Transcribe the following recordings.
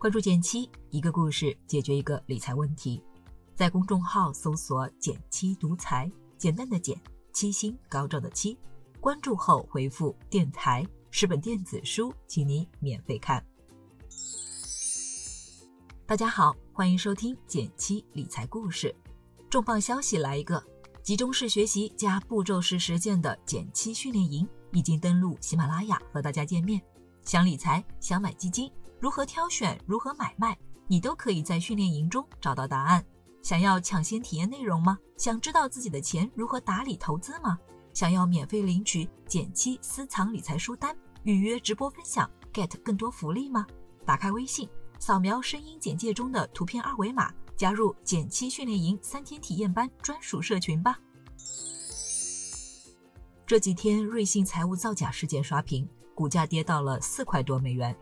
关注减七，一个故事解决一个理财问题。在公众号搜索“减七独裁，简单的减，七星高照的七。关注后回复“电台”，十本电子书，请你免费看。大家好，欢迎收听减七理财故事。重磅消息来一个，集中式学习加步骤式实践的减七训练营已经登陆喜马拉雅和大家见面。想理财，想买基金。如何挑选，如何买卖，你都可以在训练营中找到答案。想要抢先体验内容吗？想知道自己的钱如何打理投资吗？想要免费领取减七私藏理财书单，预约直播分享，get 更多福利吗？打开微信，扫描声音简介中的图片二维码，加入减七训练营三天体验班专属社群吧。这几天瑞信财务造假事件刷屏，股价跌到了四块多美元。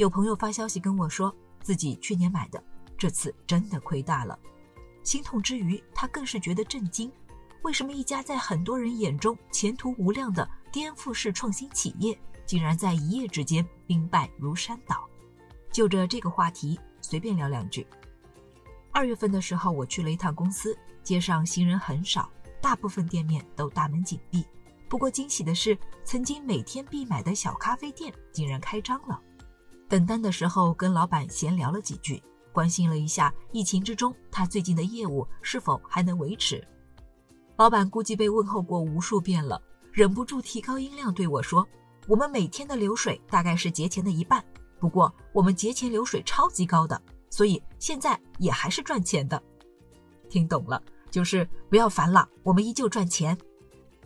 有朋友发消息跟我说，自己去年买的，这次真的亏大了。心痛之余，他更是觉得震惊：为什么一家在很多人眼中前途无量的颠覆式创新企业，竟然在一夜之间兵败如山倒？就着这个话题，随便聊两句。二月份的时候，我去了一趟公司，街上行人很少，大部分店面都大门紧闭。不过惊喜的是，曾经每天必买的小咖啡店竟然开张了。等单的时候，跟老板闲聊了几句，关心了一下疫情之中他最近的业务是否还能维持。老板估计被问候过无数遍了，忍不住提高音量对我说：“我们每天的流水大概是节前的一半，不过我们节前流水超级高的，所以现在也还是赚钱的。”听懂了，就是不要烦了，我们依旧赚钱。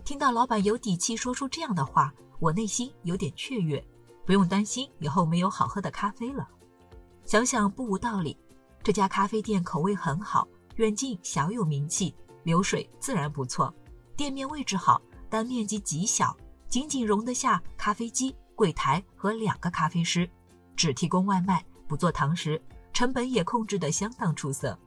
听到老板有底气说出这样的话，我内心有点雀跃。不用担心以后没有好喝的咖啡了，想想不无道理。这家咖啡店口味很好，远近小有名气，流水自然不错。店面位置好，但面积极小，仅仅容得下咖啡机、柜台和两个咖啡师，只提供外卖，不做堂食，成本也控制得相当出色。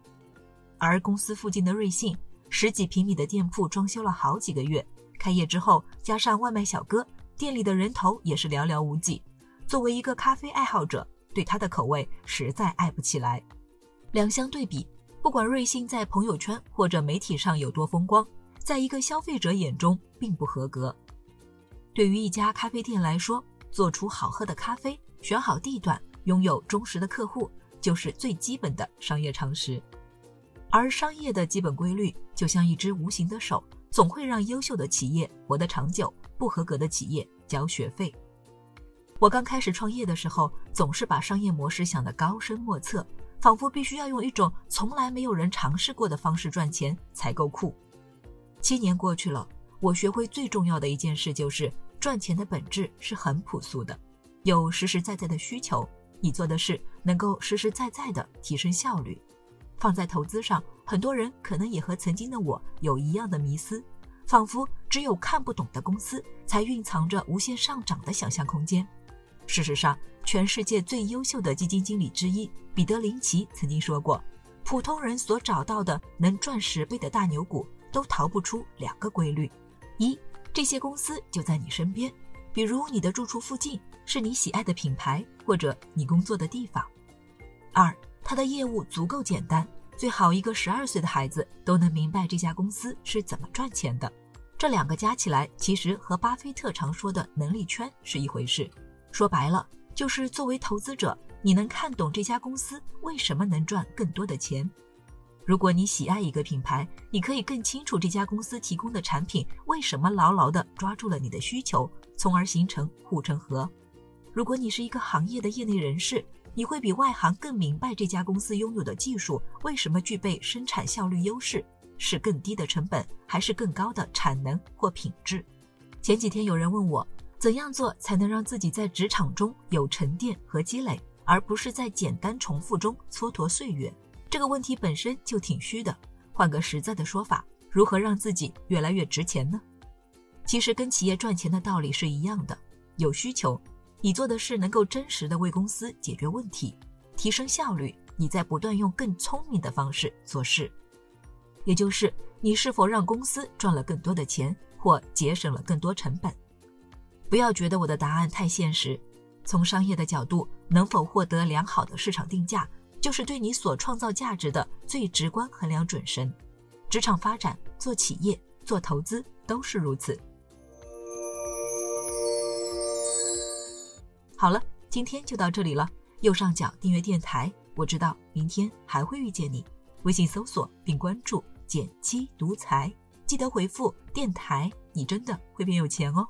而公司附近的瑞幸，十几平米的店铺装修了好几个月，开业之后加上外卖小哥。店里的人头也是寥寥无几，作为一个咖啡爱好者，对它的口味实在爱不起来。两相对比，不管瑞幸在朋友圈或者媒体上有多风光，在一个消费者眼中并不合格。对于一家咖啡店来说，做出好喝的咖啡，选好地段，拥有忠实的客户，就是最基本的商业常识。而商业的基本规律，就像一只无形的手，总会让优秀的企业活得长久。不合格的企业交学费。我刚开始创业的时候，总是把商业模式想得高深莫测，仿佛必须要用一种从来没有人尝试过的方式赚钱才够酷。七年过去了，我学会最重要的一件事就是，赚钱的本质是很朴素的，有实实在在的需求，你做的事能够实实在在的提升效率。放在投资上，很多人可能也和曾经的我有一样的迷思。仿佛只有看不懂的公司才蕴藏着无限上涨的想象空间。事实上，全世界最优秀的基金经理之一彼得林奇曾经说过：“普通人所找到的能赚十倍的大牛股，都逃不出两个规律：一，这些公司就在你身边，比如你的住处附近，是你喜爱的品牌或者你工作的地方；二，他的业务足够简单。”最好一个十二岁的孩子都能明白这家公司是怎么赚钱的。这两个加起来，其实和巴菲特常说的能力圈是一回事。说白了，就是作为投资者，你能看懂这家公司为什么能赚更多的钱。如果你喜爱一个品牌，你可以更清楚这家公司提供的产品为什么牢牢地抓住了你的需求，从而形成护城河。如果你是一个行业的业内人士，你会比外行更明白这家公司拥有的技术为什么具备生产效率优势，是更低的成本还是更高的产能或品质？前几天有人问我，怎样做才能让自己在职场中有沉淀和积累，而不是在简单重复中蹉跎岁月？这个问题本身就挺虚的。换个实在的说法，如何让自己越来越值钱呢？其实跟企业赚钱的道理是一样的，有需求。你做的事能够真实的为公司解决问题，提升效率，你在不断用更聪明的方式做事，也就是你是否让公司赚了更多的钱或节省了更多成本。不要觉得我的答案太现实，从商业的角度，能否获得良好的市场定价，就是对你所创造价值的最直观衡量准绳。职场发展、做企业、做投资都是如此。好了，今天就到这里了。右上角订阅电台，我知道明天还会遇见你。微信搜索并关注“减七独裁”，记得回复“电台”，你真的会变有钱哦。